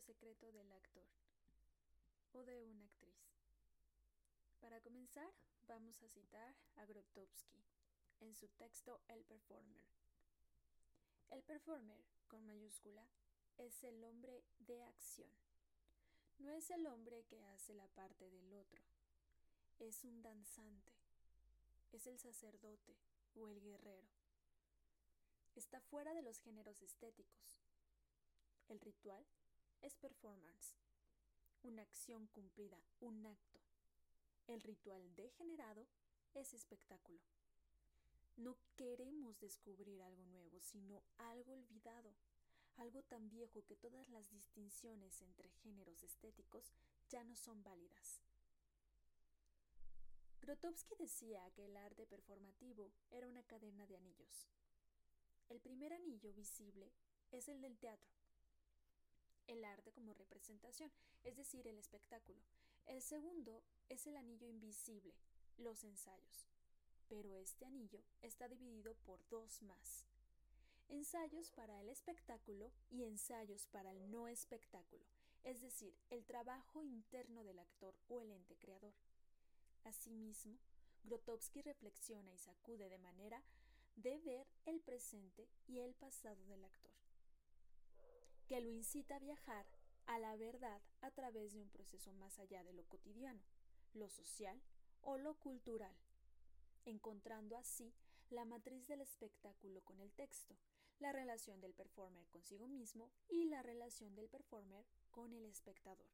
secreto del actor o de una actriz. Para comenzar, vamos a citar a Grotowski en su texto El Performer. El performer, con mayúscula, es el hombre de acción. No es el hombre que hace la parte del otro. Es un danzante. Es el sacerdote o el guerrero. Está fuera de los géneros estéticos. El ritual es performance, una acción cumplida, un acto. El ritual degenerado es espectáculo. No queremos descubrir algo nuevo, sino algo olvidado, algo tan viejo que todas las distinciones entre géneros estéticos ya no son válidas. Grotowski decía que el arte performativo era una cadena de anillos. El primer anillo visible es el del teatro, el arte como representación, es decir, el espectáculo. El segundo es el anillo invisible, los ensayos. Pero este anillo está dividido por dos más. Ensayos para el espectáculo y ensayos para el no espectáculo, es decir, el trabajo interno del actor o el ente creador. Asimismo, Grotowski reflexiona y sacude de manera de ver el presente y el pasado del actor que lo incita a viajar a la verdad a través de un proceso más allá de lo cotidiano, lo social o lo cultural, encontrando así la matriz del espectáculo con el texto, la relación del performer consigo mismo y la relación del performer con el espectador.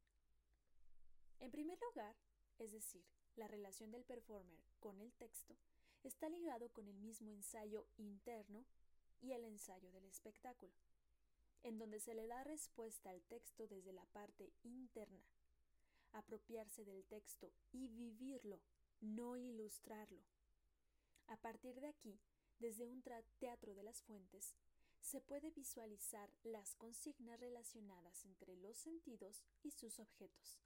En primer lugar, es decir, la relación del performer con el texto, está ligado con el mismo ensayo interno y el ensayo del espectáculo en donde se le da respuesta al texto desde la parte interna. Apropiarse del texto y vivirlo, no ilustrarlo. A partir de aquí, desde un teatro de las fuentes, se puede visualizar las consignas relacionadas entre los sentidos y sus objetos,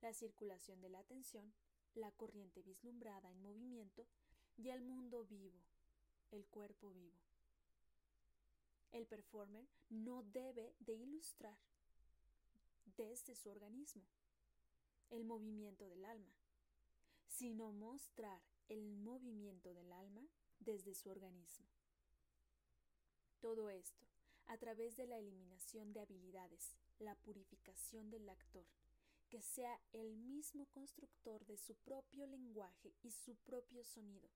la circulación de la atención, la corriente vislumbrada en movimiento y el mundo vivo, el cuerpo vivo. El performer no debe de ilustrar desde su organismo el movimiento del alma, sino mostrar el movimiento del alma desde su organismo. Todo esto a través de la eliminación de habilidades, la purificación del actor, que sea el mismo constructor de su propio lenguaje y su propio sonido,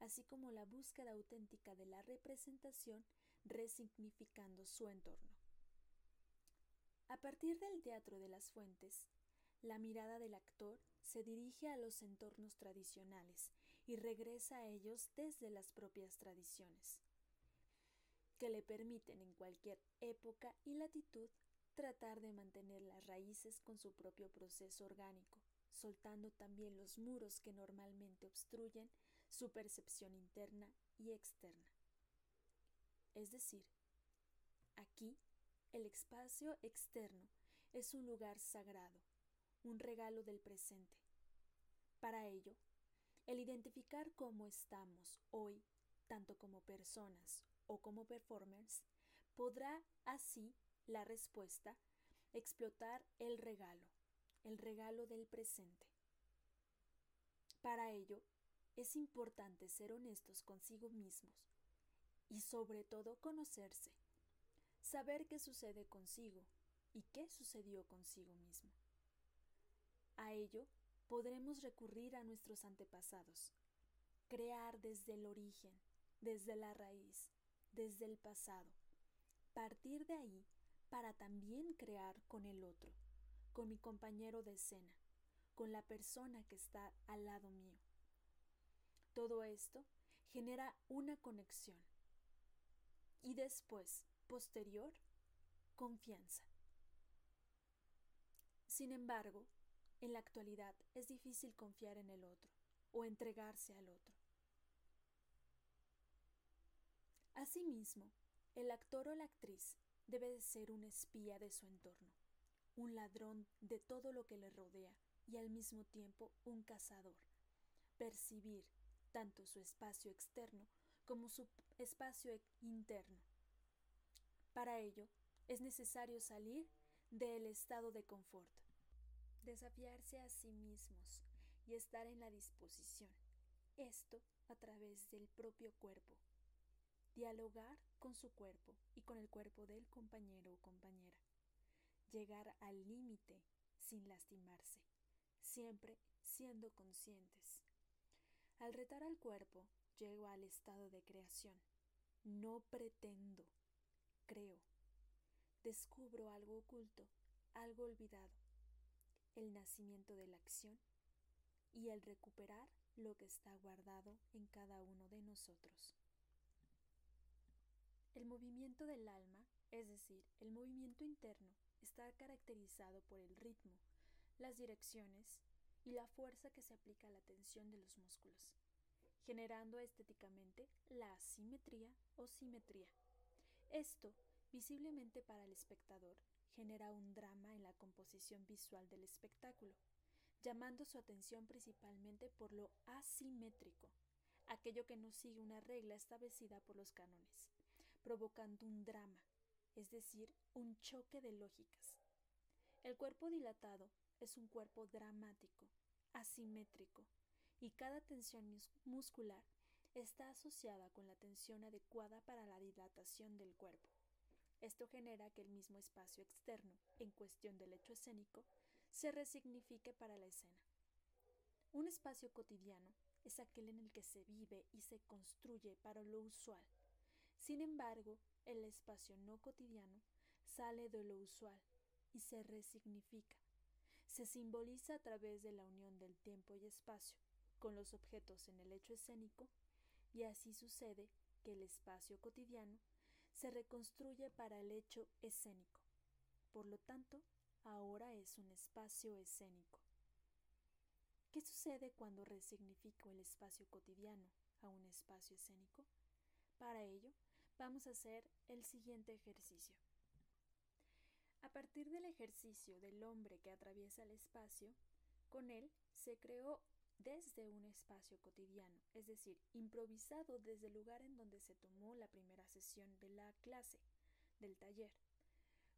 así como la búsqueda auténtica de la representación resignificando su entorno. A partir del teatro de las fuentes, la mirada del actor se dirige a los entornos tradicionales y regresa a ellos desde las propias tradiciones, que le permiten en cualquier época y latitud tratar de mantener las raíces con su propio proceso orgánico, soltando también los muros que normalmente obstruyen su percepción interna y externa. Es decir, aquí el espacio externo es un lugar sagrado, un regalo del presente. Para ello, el identificar cómo estamos hoy, tanto como personas o como performers, podrá así la respuesta explotar el regalo, el regalo del presente. Para ello, es importante ser honestos consigo mismos y sobre todo conocerse, saber qué sucede consigo y qué sucedió consigo mismo. A ello podremos recurrir a nuestros antepasados, crear desde el origen, desde la raíz, desde el pasado, partir de ahí para también crear con el otro, con mi compañero de escena, con la persona que está al lado mío. Todo esto genera una conexión, y después, posterior, confianza. Sin embargo, en la actualidad es difícil confiar en el otro o entregarse al otro. Asimismo, el actor o la actriz debe de ser un espía de su entorno, un ladrón de todo lo que le rodea y al mismo tiempo un cazador, percibir tanto su espacio externo como su espacio interno. Para ello, es necesario salir del estado de confort. Desafiarse a sí mismos y estar en la disposición. Esto a través del propio cuerpo. Dialogar con su cuerpo y con el cuerpo del compañero o compañera. Llegar al límite sin lastimarse, siempre siendo conscientes. Al retar al cuerpo, llego al estado de creación. No pretendo, creo. Descubro algo oculto, algo olvidado, el nacimiento de la acción y el recuperar lo que está guardado en cada uno de nosotros. El movimiento del alma, es decir, el movimiento interno, está caracterizado por el ritmo, las direcciones y la fuerza que se aplica a la tensión de los músculos, generando estéticamente la asimetría o simetría. Esto, visiblemente para el espectador, genera un drama en la composición visual del espectáculo, llamando su atención principalmente por lo asimétrico, aquello que no sigue una regla establecida por los cánones, provocando un drama, es decir, un choque de lógicas. El cuerpo dilatado es un cuerpo dramático, asimétrico, y cada tensión muscular está asociada con la tensión adecuada para la dilatación del cuerpo. Esto genera que el mismo espacio externo, en cuestión del hecho escénico, se resignifique para la escena. Un espacio cotidiano es aquel en el que se vive y se construye para lo usual. Sin embargo, el espacio no cotidiano sale de lo usual y se resignifica. Se simboliza a través de la unión del tiempo y espacio con los objetos en el hecho escénico y así sucede que el espacio cotidiano se reconstruye para el hecho escénico. Por lo tanto, ahora es un espacio escénico. ¿Qué sucede cuando resignifico el espacio cotidiano a un espacio escénico? Para ello, vamos a hacer el siguiente ejercicio. A partir del ejercicio del hombre que atraviesa el espacio, con él se creó desde un espacio cotidiano, es decir, improvisado desde el lugar en donde se tomó la primera sesión de la clase, del taller,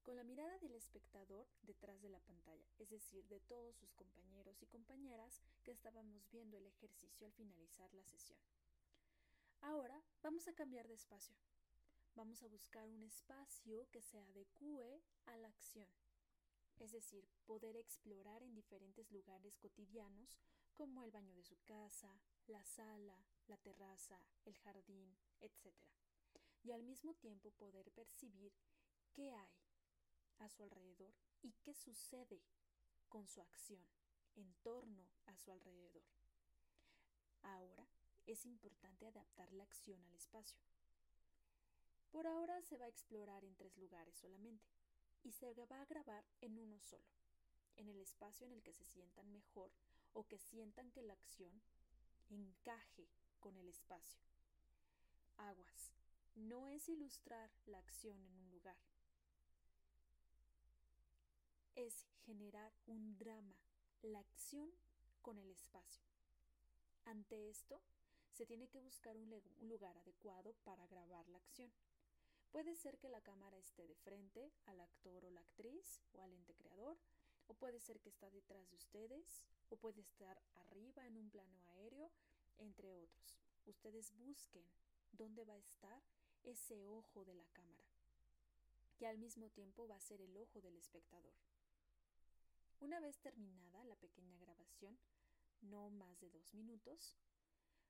con la mirada del espectador detrás de la pantalla, es decir, de todos sus compañeros y compañeras que estábamos viendo el ejercicio al finalizar la sesión. Ahora vamos a cambiar de espacio. Vamos a buscar un espacio que se adecue a la acción, es decir, poder explorar en diferentes lugares cotidianos como el baño de su casa, la sala, la terraza, el jardín, etc. Y al mismo tiempo poder percibir qué hay a su alrededor y qué sucede con su acción en torno a su alrededor. Ahora es importante adaptar la acción al espacio. Por ahora se va a explorar en tres lugares solamente y se va a grabar en uno solo, en el espacio en el que se sientan mejor o que sientan que la acción encaje con el espacio. Aguas. No es ilustrar la acción en un lugar. Es generar un drama, la acción con el espacio. Ante esto, se tiene que buscar un, lugar adecuado para grabar la acción. Puede ser que la cámara esté de frente al actor o la actriz o al ente creador, o puede ser que está detrás de ustedes, o puede estar arriba en un plano aéreo, entre otros. Ustedes busquen dónde va a estar ese ojo de la cámara, que al mismo tiempo va a ser el ojo del espectador. Una vez terminada la pequeña grabación, no más de dos minutos,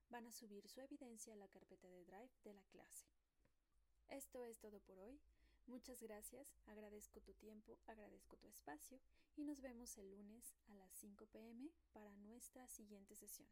van a subir su evidencia a la carpeta de Drive de la clase. Esto es todo por hoy. Muchas gracias, agradezco tu tiempo, agradezco tu espacio y nos vemos el lunes a las 5 pm para nuestra siguiente sesión.